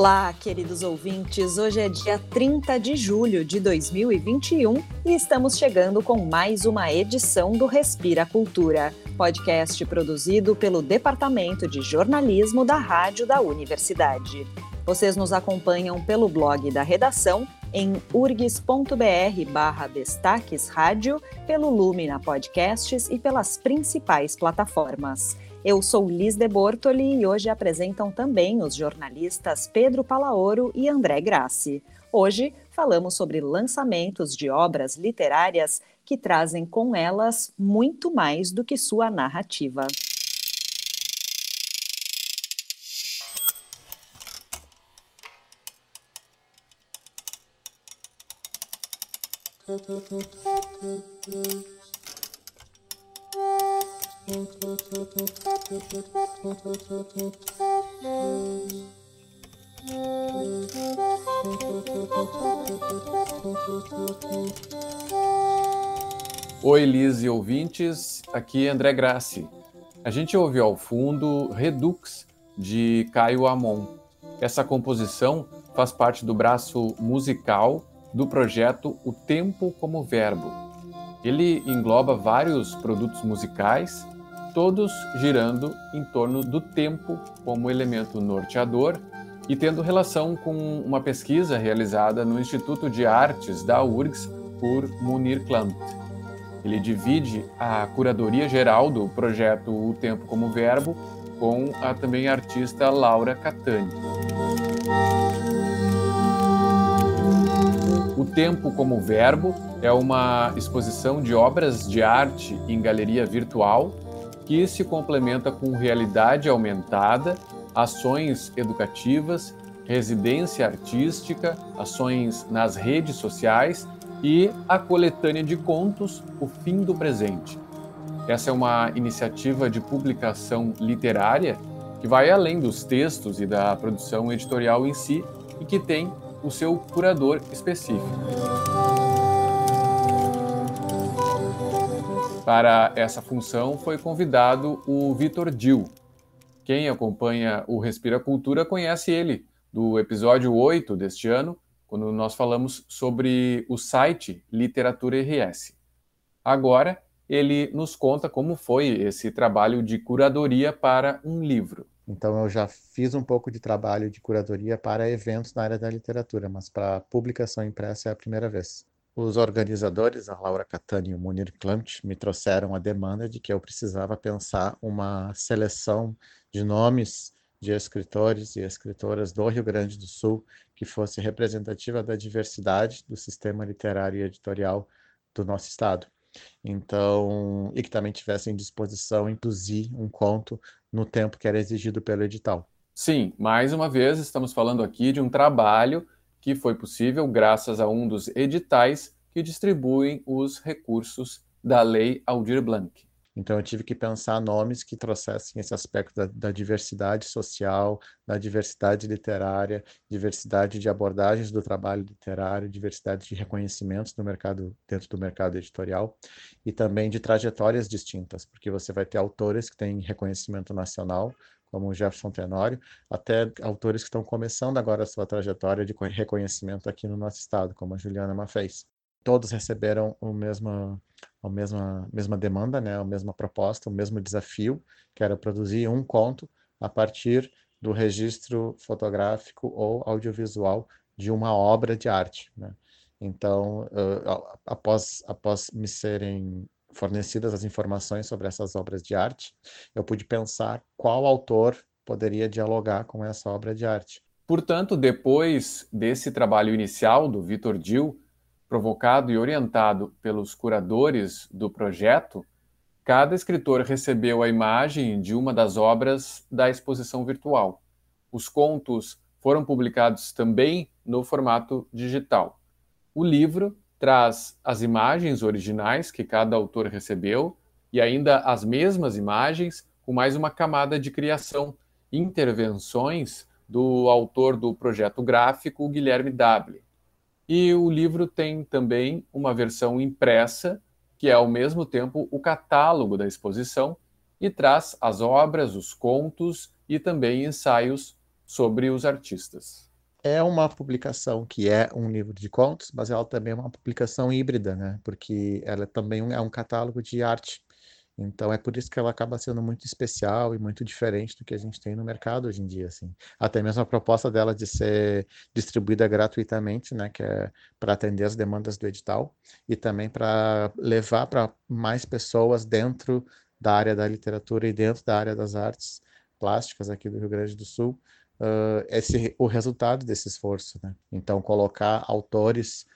Olá, queridos ouvintes. Hoje é dia 30 de julho de 2021 e estamos chegando com mais uma edição do Respira Cultura, podcast produzido pelo Departamento de Jornalismo da Rádio da Universidade. Vocês nos acompanham pelo blog da redação em urgs.br barra destaques rádio, pelo Lumina Podcasts e pelas principais plataformas. Eu sou Liz de Bortoli e hoje apresentam também os jornalistas Pedro Palaoro e André Grassi. Hoje falamos sobre lançamentos de obras literárias que trazem com elas muito mais do que sua narrativa. Oi, Liz e ouvintes, aqui é André Grassi. A gente ouviu ao fundo Redux, de Caio Amon. Essa composição faz parte do braço musical do projeto O Tempo como Verbo. Ele engloba vários produtos musicais todos girando em torno do tempo como elemento norteador e tendo relação com uma pesquisa realizada no Instituto de Artes da URGS por Munir Klant. Ele divide a curadoria geral do projeto O Tempo como Verbo com a também artista Laura Catani. O Tempo como Verbo é uma exposição de obras de arte em galeria virtual que se complementa com realidade aumentada, ações educativas, residência artística, ações nas redes sociais e a coletânea de contos O Fim do Presente. Essa é uma iniciativa de publicação literária que vai além dos textos e da produção editorial em si e que tem o seu curador específico. Para essa função foi convidado o Vitor Dil. Quem acompanha o Respira Cultura conhece ele, do episódio 8 deste ano, quando nós falamos sobre o site Literatura RS. Agora, ele nos conta como foi esse trabalho de curadoria para um livro. Então, eu já fiz um pouco de trabalho de curadoria para eventos na área da literatura, mas para publicação impressa é a primeira vez. Os organizadores, a Laura Catani e o Munir Klimt, me trouxeram a demanda de que eu precisava pensar uma seleção de nomes de escritores e escritoras do Rio Grande do Sul que fosse representativa da diversidade do sistema literário e editorial do nosso estado. Então, e que também tivesse em disposição induzir um conto no tempo que era exigido pelo edital. Sim, mais uma vez estamos falando aqui de um trabalho que foi possível graças a um dos editais que distribuem os recursos da Lei Aldir Blanc. Então eu tive que pensar nomes que trouxessem esse aspecto da, da, diversidade social, da diversidade literária, diversidade de abordagens do trabalho literário, diversidade de reconhecimentos no mercado dentro do mercado editorial e também de trajetórias distintas, porque você vai ter autores que têm reconhecimento nacional, como o Jefferson Tenório, até autores que estão começando agora a sua trajetória de reconhecimento aqui no nosso estado, como a Juliana Mafez. Todos receberam o mesmo, a mesma, mesma demanda, né, a mesma proposta, o mesmo desafio, que era produzir um conto a partir do registro fotográfico ou audiovisual de uma obra de arte. Né? Então, após, após me serem fornecidas as informações sobre essas obras de arte, eu pude pensar qual autor poderia dialogar com essa obra de arte. Portanto, depois desse trabalho inicial do Vitor Dil, provocado e orientado pelos curadores do projeto, cada escritor recebeu a imagem de uma das obras da exposição virtual. Os contos foram publicados também no formato digital. O livro traz as imagens originais que cada autor recebeu e ainda as mesmas imagens com mais uma camada de criação, intervenções do autor do projeto gráfico, Guilherme Dable. E o livro tem também uma versão impressa, que é ao mesmo tempo o catálogo da exposição e traz as obras, os contos e também ensaios sobre os artistas. É uma publicação que é um livro de contos, mas ela também é uma publicação híbrida, né? Porque ela também é um catálogo de arte. Então é por isso que ela acaba sendo muito especial e muito diferente do que a gente tem no mercado hoje em dia, assim. Até mesmo a proposta dela de ser distribuída gratuitamente, né, que é para atender as demandas do edital e também para levar para mais pessoas dentro da área da literatura e dentro da área das artes plásticas aqui do Rio Grande do Sul, uh, esse o resultado desse esforço, né? Então colocar autores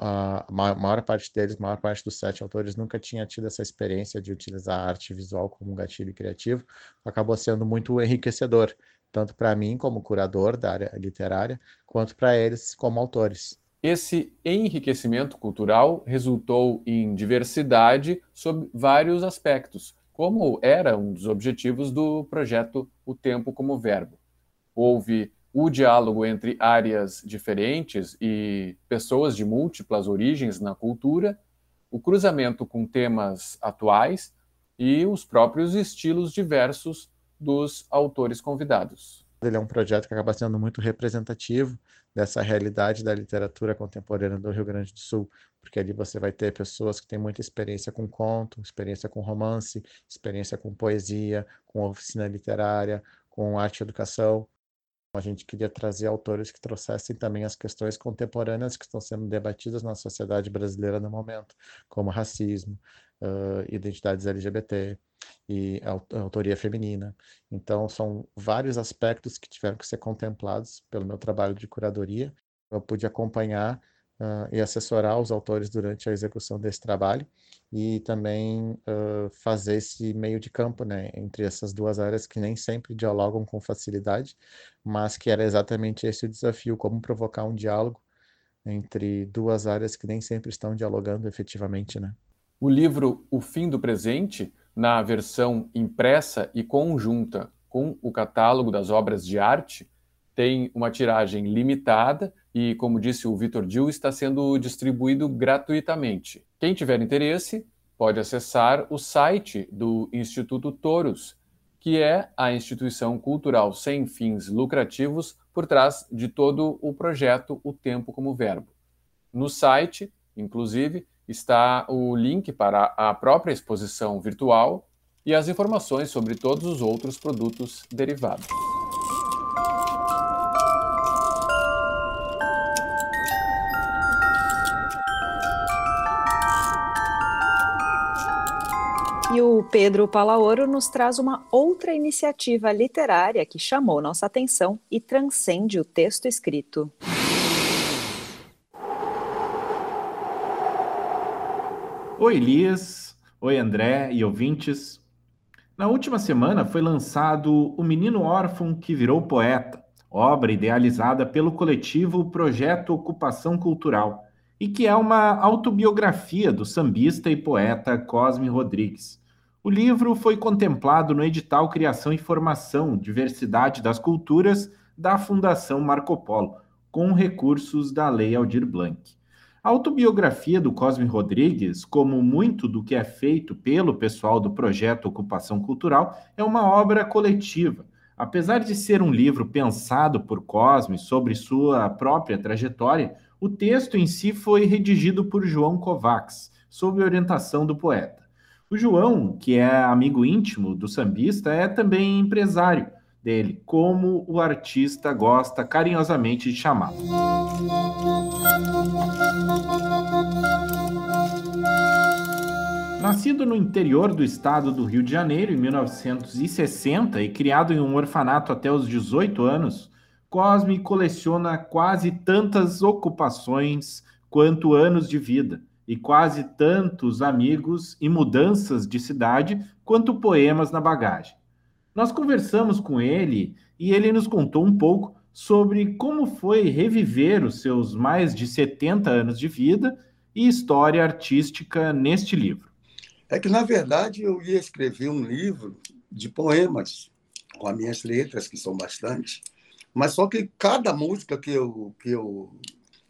a maior parte deles, a maior parte dos sete autores nunca tinha tido essa experiência de utilizar a arte visual como um gatilho criativo, acabou sendo muito enriquecedor, tanto para mim como curador da área literária, quanto para eles como autores. Esse enriquecimento cultural resultou em diversidade sob vários aspectos, como era um dos objetivos do projeto O Tempo como Verbo. Houve o diálogo entre áreas diferentes e pessoas de múltiplas origens na cultura, o cruzamento com temas atuais e os próprios estilos diversos dos autores convidados. Ele é um projeto que acaba sendo muito representativo dessa realidade da literatura contemporânea do Rio Grande do Sul, porque ali você vai ter pessoas que têm muita experiência com conto, experiência com romance, experiência com poesia, com oficina literária, com arte e educação, a gente queria trazer autores que trouxessem também as questões contemporâneas que estão sendo debatidas na sociedade brasileira no momento, como racismo, uh, identidades LGBT e autoria feminina. Então, são vários aspectos que tiveram que ser contemplados pelo meu trabalho de curadoria. Eu pude acompanhar uh, e assessorar os autores durante a execução desse trabalho e também uh, fazer esse meio de campo né, entre essas duas áreas que nem sempre dialogam com facilidade, mas que era exatamente esse o desafio, como provocar um diálogo entre duas áreas que nem sempre estão dialogando efetivamente. Né? O livro O Fim do Presente, na versão impressa e conjunta com o catálogo das obras de arte, tem uma tiragem limitada e, como disse o Vitor Dil, está sendo distribuído gratuitamente. Quem tiver interesse pode acessar o site do Instituto Toros, que é a instituição cultural sem fins lucrativos por trás de todo o projeto O Tempo como Verbo. No site, inclusive, está o link para a própria exposição virtual e as informações sobre todos os outros produtos derivados. E o Pedro Palaoro nos traz uma outra iniciativa literária que chamou nossa atenção e transcende o texto escrito. Oi, Elias. Oi, André e ouvintes. Na última semana foi lançado O Menino Órfão que Virou Poeta, obra idealizada pelo coletivo Projeto Ocupação Cultural e que é uma autobiografia do sambista e poeta Cosme Rodrigues. O livro foi contemplado no edital Criação e Formação, Diversidade das Culturas da Fundação Marco Polo, com recursos da Lei Aldir Blanc. A autobiografia do Cosme Rodrigues, como muito do que é feito pelo pessoal do projeto Ocupação Cultural, é uma obra coletiva. Apesar de ser um livro pensado por Cosme sobre sua própria trajetória, o texto em si foi redigido por João Kovacs, sob orientação do poeta. O João, que é amigo íntimo do sambista, é também empresário dele, como o artista gosta carinhosamente de chamar. Nascido no interior do estado do Rio de Janeiro em 1960 e criado em um orfanato até os 18 anos, Cosme coleciona quase tantas ocupações quanto anos de vida e quase tantos amigos e mudanças de cidade quanto poemas na bagagem. Nós conversamos com ele e ele nos contou um pouco sobre como foi reviver os seus mais de 70 anos de vida e história artística neste livro. É que, na verdade, eu ia escrever um livro de poemas, com as minhas letras, que são bastante, mas só que cada música que eu, que eu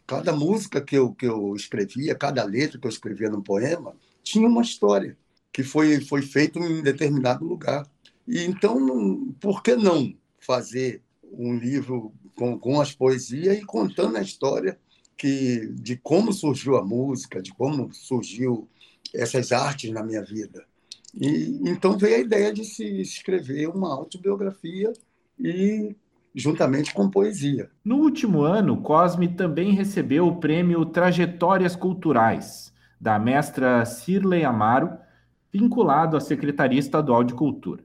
Cada música que eu, que eu escrevia, cada letra que eu escrevia no poema, tinha uma história que foi, foi feita em determinado lugar. E então, por que não fazer um livro com, com as poesias e contando a história que de como surgiu a música, de como surgiu essas artes na minha vida. E então veio a ideia de se escrever uma autobiografia e juntamente com poesia. No último ano, Cosme também recebeu o prêmio Trajetórias Culturais da mestra Cirlei Amaro, vinculado à Secretaria Estadual de Cultura.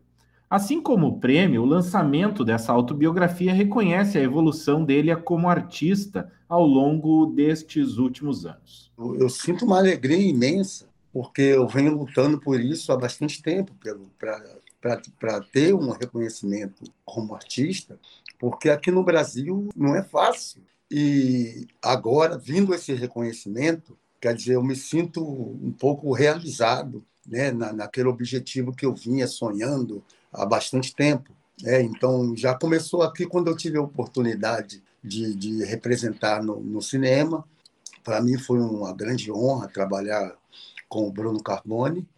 Assim como o prêmio, o lançamento dessa autobiografia reconhece a evolução dele como artista ao longo destes últimos anos. Eu, eu sinto uma alegria imensa, porque eu venho lutando por isso há bastante tempo, para ter um reconhecimento como artista, porque aqui no Brasil não é fácil. E agora, vindo esse reconhecimento, quer dizer, eu me sinto um pouco realizado né, na, naquele objetivo que eu vinha sonhando há bastante tempo. Né? Então, já começou aqui quando eu tive a oportunidade de, de representar no, no cinema. Para mim foi uma grande honra trabalhar com o Bruno Carbone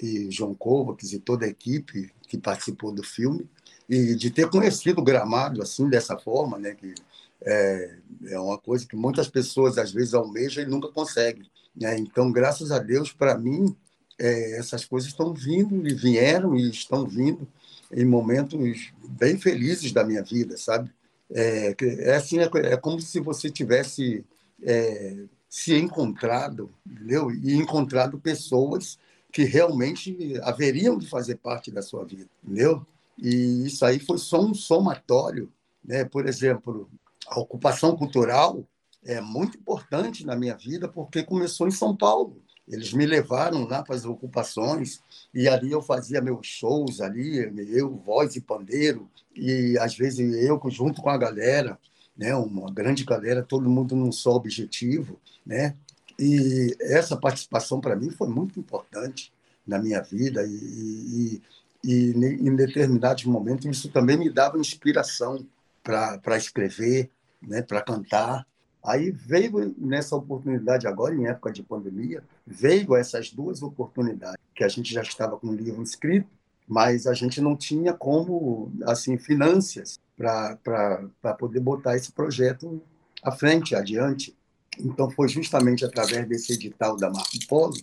e João Kovacs e toda a equipe que participou do filme e de ter conhecido o Gramado assim dessa forma, né, que é, é uma coisa que muitas pessoas às vezes almejam e nunca conseguem. Né? Então, graças a Deus, para mim, é, essas coisas estão vindo e vieram e estão vindo em momentos bem felizes da minha vida, sabe? É, é assim, é, é como se você tivesse é, se encontrado, entendeu? E encontrado pessoas que realmente haveriam de fazer parte da sua vida, entendeu? E isso aí foi só um somatório, né? Por exemplo, a ocupação cultural é muito importante na minha vida porque começou em São Paulo. Eles me levaram lá para as ocupações e ali eu fazia meus shows ali, eu, voz e pandeiro, e às vezes eu junto com a galera, né, uma grande galera, todo mundo num só objetivo, né? E essa participação para mim foi muito importante na minha vida e, e, e em determinados momentos isso também me dava inspiração para escrever, né, para cantar. Aí veio nessa oportunidade agora, em época de pandemia, veio essas duas oportunidades, que a gente já estava com o livro escrito, mas a gente não tinha como, assim, finanças para poder botar esse projeto à frente, adiante. Então, foi justamente através desse edital da Marco Polo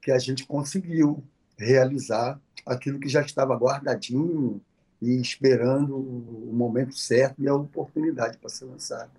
que a gente conseguiu realizar aquilo que já estava guardadinho e esperando o momento certo e a oportunidade para ser lançado.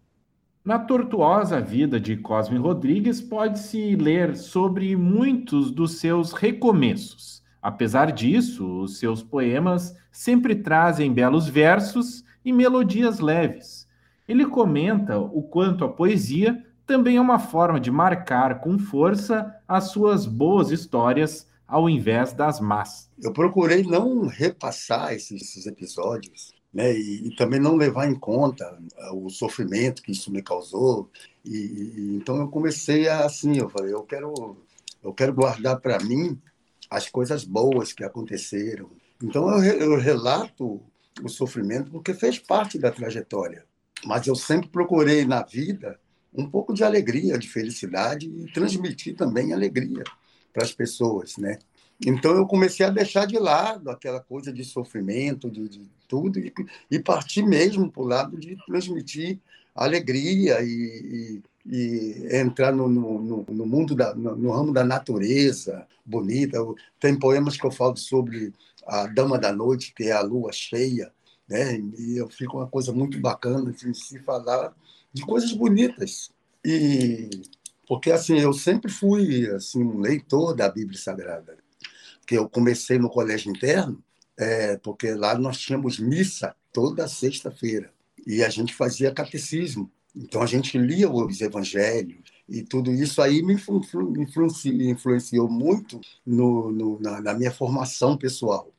Na tortuosa vida de Cosme Rodrigues, pode-se ler sobre muitos dos seus recomeços. Apesar disso, os seus poemas sempre trazem belos versos e melodias leves. Ele comenta o quanto a poesia também é uma forma de marcar com força as suas boas histórias ao invés das más. Eu procurei não repassar esses, episódios né? E, e, também não levar em conta ah, o sofrimento que isso me causou. E, e então eu comecei a, assim, eu falei, eu quero, eu quero guardar para mim as coisas boas que aconteceram. Então eu, eu relato o sofrimento porque fez parte da trajetória. Mas eu sempre procurei na vida um pouco de alegria, de felicidade e transmitir também alegria para as pessoas, né? Então eu comecei a deixar de lado aquela coisa de sofrimento, de, de tudo, e, e partir mesmo para o lado de transmitir alegria e, e, e entrar no, no, no, mundo, da, no, no, ramo da natureza bonita. Tem poemas que eu falo sobre a Dama da Noite, que é a lua cheia, né? e eu fico uma coisa muito bacana de se falar de coisas bonitas. E porque assim eu sempre fui assim um leitor da Bíblia Sagrada que eu comecei no colégio interno, é, porque lá nós tínhamos missa toda sexta-feira e a gente fazia catecismo. Então a gente lia os evangelhos e tudo isso aí me influenciou muito no, no, na, na, minha formação pessoal.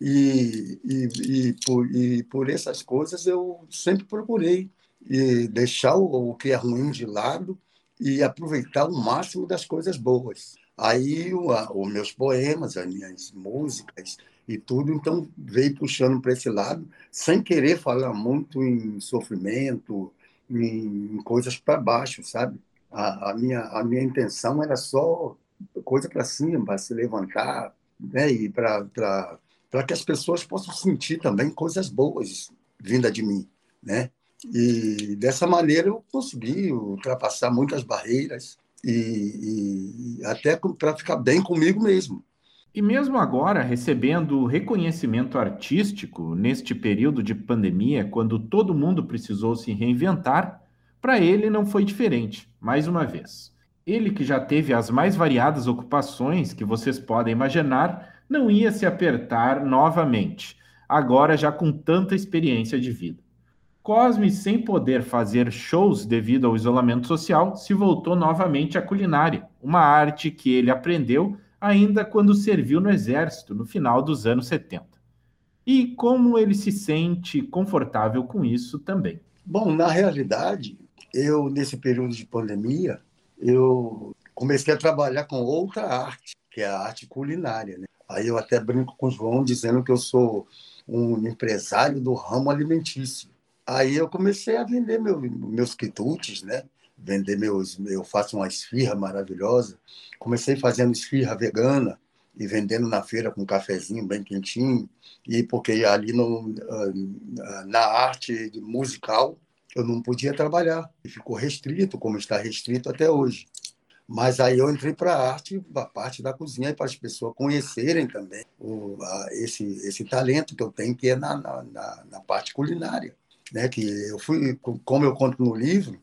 E, e, e, por, e por essas coisas eu sempre procurei deixar o, o que é ruim de lado e aproveitar o máximo das coisas boas. Aí os meus poemas, as minhas músicas e tudo, então veio puxando para esse lado, sem querer falar muito em sofrimento, em, coisas para baixo, sabe? A, a, minha, a minha intenção era só coisa para cima, para se levantar, né? E para que as pessoas possam sentir também coisas boas vinda de mim. né? E dessa maneira eu consegui ultrapassar muitas barreiras e, e até para ficar bem comigo mesmo. E mesmo agora, recebendo reconhecimento artístico neste período de pandemia, quando todo mundo precisou se reinventar, para ele não foi diferente, mais uma vez. Ele que já teve as mais variadas ocupações que vocês podem imaginar, não ia se apertar novamente, agora já com tanta experiência de vida. Cosme, sem poder fazer shows devido ao isolamento social, se voltou novamente à culinária, uma arte que ele aprendeu ainda quando serviu no exército no final dos anos 70. E como ele se sente confortável com isso também. Bom, na realidade, eu nesse período de pandemia, eu comecei a trabalhar com outra arte, que é a arte culinária. Né? Aí eu até brinco com o João dizendo que eu sou um empresário do ramo alimentício. Aí eu comecei a vender meu, meus quitutes, né? vender meus. Eu faço uma esfirra maravilhosa. Comecei fazendo esfirra vegana e vendendo na feira com um cafezinho bem quentinho. E porque ali no, ah, na arte musical eu não podia trabalhar. E ficou restrito, como está restrito até hoje. Mas aí eu entrei para a arte, a parte da cozinha, para as pessoas conhecerem também o, a, esse, esse talento que eu tenho, que é na, na, na parte culinária. Né? Que eu fui, como eu conto no livro,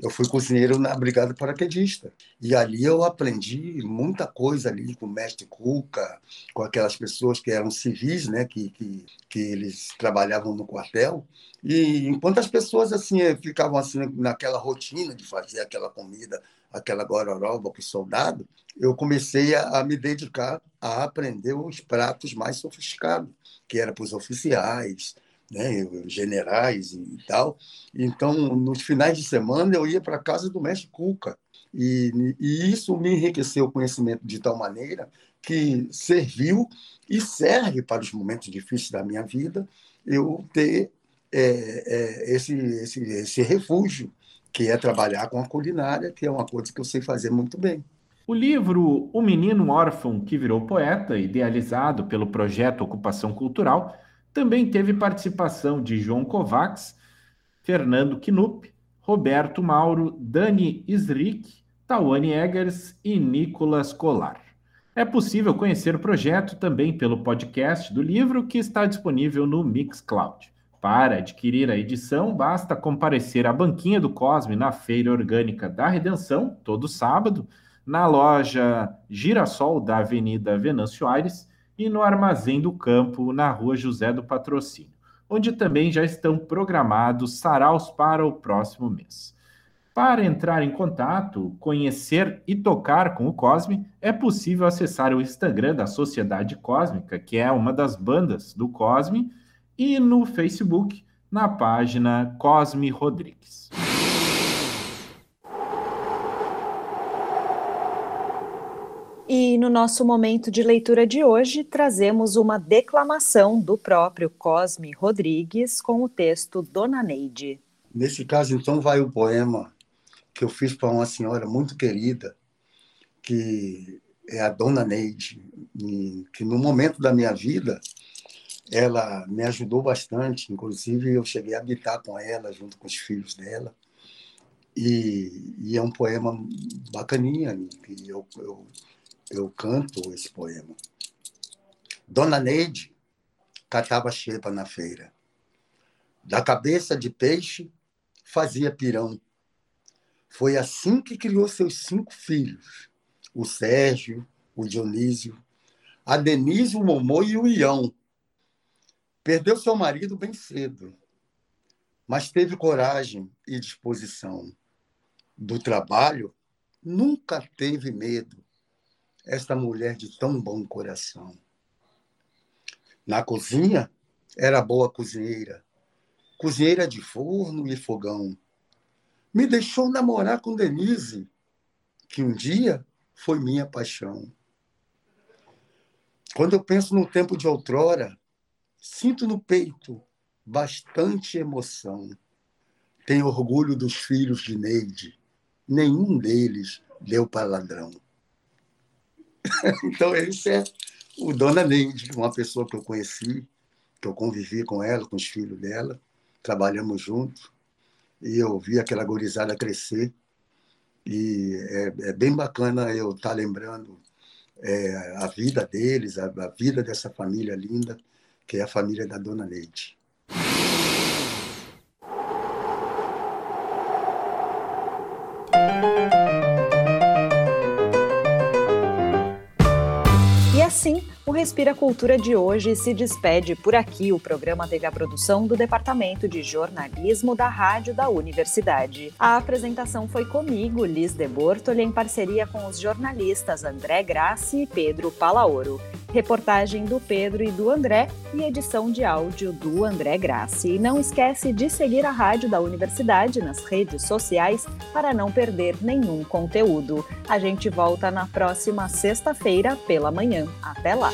eu fui cozinheiro na Brigada Paraquedista. E ali eu aprendi muita coisa ali com o mestre Cuca, com aquelas pessoas que eram civis, né, que, que, que eles trabalhavam no quartel. E enquanto as pessoas assim ficavam assim naquela rotina de fazer aquela comida, aquela gororoba para o soldado, eu comecei a, a me dedicar a aprender os pratos mais sofisticados, que era para os oficiais, né, generais e tal. Então, nos finais de semana, eu ia para a casa do mestre Cuca. E, e, isso me enriqueceu o conhecimento de tal maneira que serviu e serve para os momentos difíceis da minha vida eu ter é, é, esse, esse, esse refúgio, que é trabalhar com a culinária, que é uma coisa que eu sei fazer muito bem. O livro O Menino Órfão que Virou Poeta, idealizado pelo projeto Ocupação Cultural, também teve participação de João Kovacs, Fernando Knupp, Roberto Mauro, Dani Isrick, Tawane Eggers e Nicolas Colar. É possível conhecer o projeto também pelo podcast do livro que está disponível no Mixcloud. Para adquirir a edição, basta comparecer à banquinha do Cosme na Feira Orgânica da Redenção, todo sábado, na loja Girassol da Avenida Venâncio Aires e no Armazém do Campo, na Rua José do Patrocínio, onde também já estão programados saraus para o próximo mês. Para entrar em contato, conhecer e tocar com o Cosme, é possível acessar o Instagram da Sociedade Cósmica, que é uma das bandas do Cosme, e no Facebook, na página Cosme Rodrigues. E no nosso momento de leitura de hoje, trazemos uma declamação do próprio Cosme Rodrigues com o texto Dona Neide. Nesse caso, então, vai o poema que eu fiz para uma senhora muito querida, que é a Dona Neide, que no momento da minha vida ela me ajudou bastante, inclusive eu cheguei a habitar com ela, junto com os filhos dela. E, e é um poema bacaninha, que eu, eu eu canto esse poema. Dona Neide catava xepa na feira. Da cabeça de peixe fazia pirão. Foi assim que criou seus cinco filhos: o Sérgio, o Dionísio, a Denise, o Momô e o Ião. Perdeu seu marido bem cedo, mas teve coragem e disposição. Do trabalho, nunca teve medo esta mulher de tão bom coração. Na cozinha, era boa cozinheira, cozinheira de forno e fogão. Me deixou namorar com Denise, que um dia foi minha paixão. Quando eu penso no tempo de outrora, sinto no peito bastante emoção. Tenho orgulho dos filhos de Neide, nenhum deles deu para ladrão. então, esse é o Dona Neide, uma pessoa que eu conheci, que eu convivi com ela, com os filhos dela, trabalhamos juntos, e eu vi aquela gorizada crescer. E é, é bem bacana eu estar tá lembrando é, a vida deles, a, a vida dessa família linda, que é a família da Dona Leite. Assim, o Respira Cultura de hoje se despede por aqui. O programa teve a produção do Departamento de Jornalismo da Rádio da Universidade. A apresentação foi comigo, Liz de Bortoli, em parceria com os jornalistas André Grassi e Pedro Palaoro. Reportagem do Pedro e do André e edição de áudio do André Grassi. E não esquece de seguir a Rádio da Universidade nas redes sociais para não perder nenhum conteúdo. A gente volta na próxima sexta-feira pela manhã. Até lá!